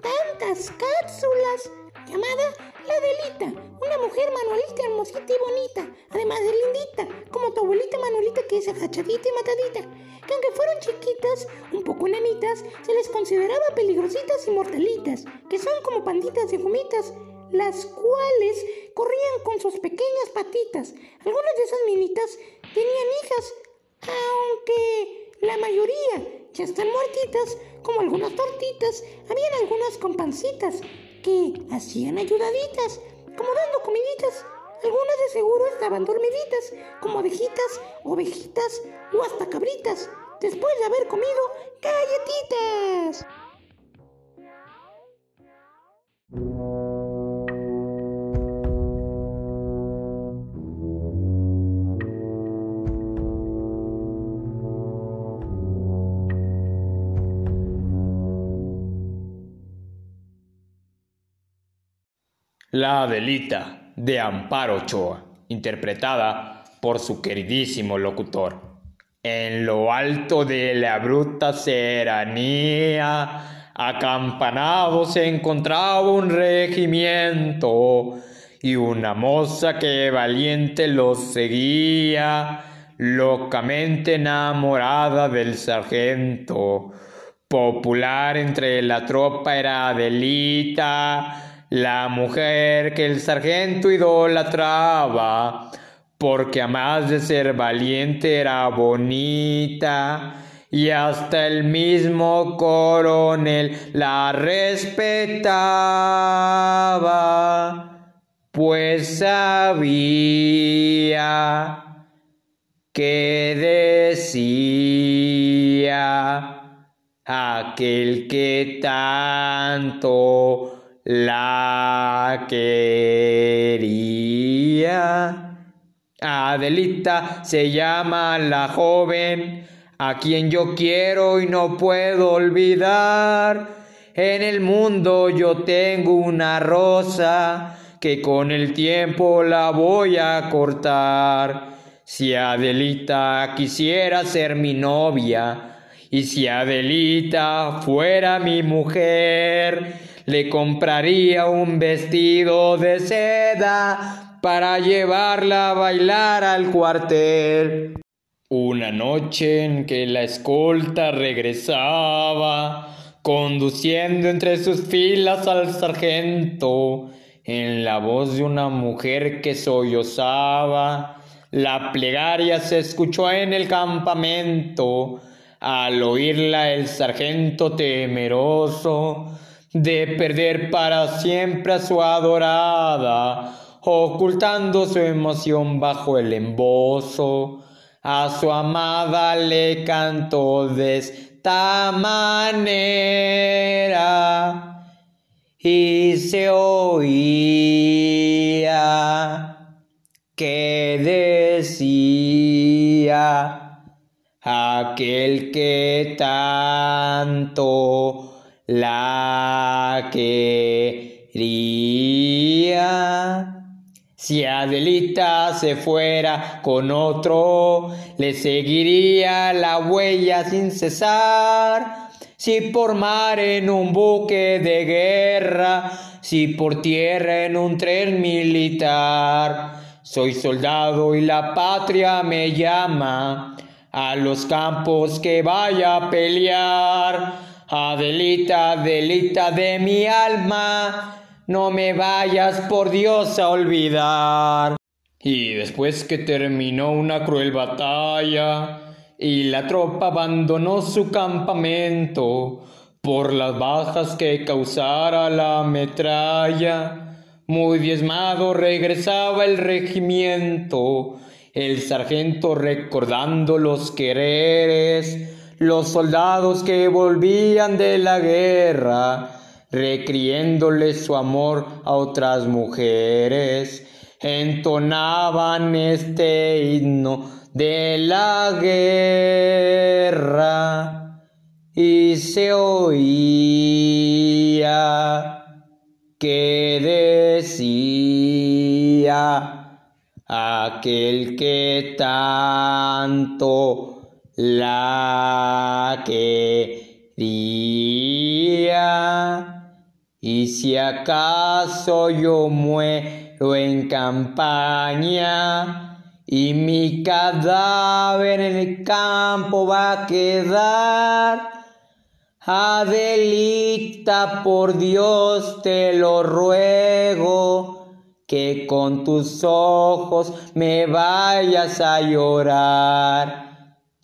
tantas cápsulas, llamada la Delita, una mujer manualita hermosita y bonita, además de lindita, como tu abuelita Manuelita que es agachadita y matadita, que aunque fueron chiquitas, un poco enanitas, se les consideraba peligrositas y mortalitas, que son como panditas de gomitas, las cuales corrían con sus pequeñas patitas. Algunas de esas minitas tenían hijas, aunque la mayoría ya están muertitas, como algunas tortitas, habían algunas con pancitas que hacían ayudaditas, como dando comiditas. Algunas de seguro estaban dormiditas, como ovejitas, ovejitas o hasta cabritas, después de haber comido galletitas. La Adelita de Amparo Ochoa, interpretada por su queridísimo locutor. En lo alto de la bruta serranía, acampanado se encontraba un regimiento y una moza que valiente los seguía, locamente enamorada del sargento. Popular entre la tropa era Adelita, la mujer que el sargento idolatraba, porque a más de ser valiente era bonita, y hasta el mismo coronel la respetaba, pues sabía que decía aquel que tanto la quería. Adelita se llama la joven, a quien yo quiero y no puedo olvidar. En el mundo yo tengo una rosa que con el tiempo la voy a cortar. Si Adelita quisiera ser mi novia y si Adelita fuera mi mujer, le compraría un vestido de seda para llevarla a bailar al cuartel. Una noche en que la escolta regresaba, conduciendo entre sus filas al sargento, en la voz de una mujer que sollozaba, la plegaria se escuchó en el campamento. Al oírla el sargento temeroso de perder para siempre a su adorada, ocultando su emoción bajo el embozo. A su amada le cantó de esta manera y se oía que decía aquel que tanto la quería. Si Adelita se fuera con otro, le seguiría la huella sin cesar. Si por mar en un buque de guerra, si por tierra en un tren militar, soy soldado y la patria me llama a los campos que vaya a pelear Adelita, Adelita de mi alma, no me vayas por Dios a olvidar. Y después que terminó una cruel batalla y la tropa abandonó su campamento por las bajas que causara la metralla, muy diezmado regresaba el regimiento, el sargento recordando los quereres los soldados que volvían de la guerra, recriéndole su amor a otras mujeres, entonaban este himno de la guerra y se oía que decía aquel que tanto la quería. Y si acaso yo muero en campaña y mi cadáver en el campo va a quedar, Adelita, por Dios te lo ruego, que con tus ojos me vayas a llorar.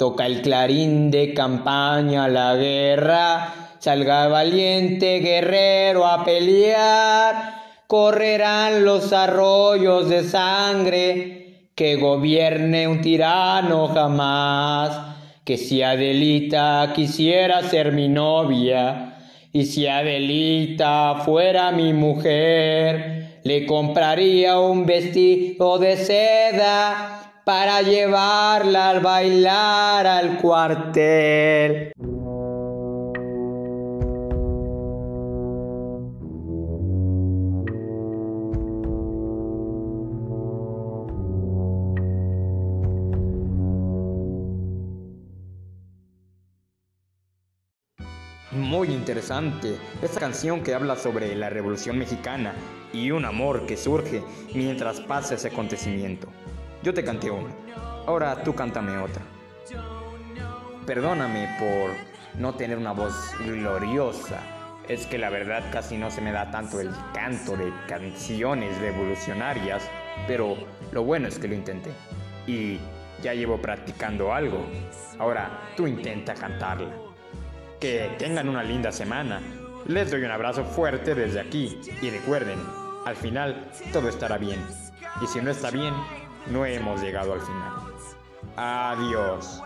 Toca el clarín de campaña la guerra, salga valiente guerrero a pelear, correrán los arroyos de sangre, que gobierne un tirano jamás, que si Adelita quisiera ser mi novia, y si Adelita fuera mi mujer, le compraría un vestido de seda para llevarla al bailar al cuartel. Muy interesante. Esta canción que habla sobre la Revolución Mexicana y un amor que surge mientras pasa ese acontecimiento. Yo te canté una. Ahora tú cántame otra. Perdóname por no tener una voz gloriosa. Es que la verdad casi no se me da tanto el canto de canciones revolucionarias, pero lo bueno es que lo intenté. Y ya llevo practicando algo. Ahora tú intenta cantarla. Que tengan una linda semana. Les doy un abrazo fuerte desde aquí y recuerden, al final todo estará bien. Y si no está bien, no hemos llegado al final. Adiós.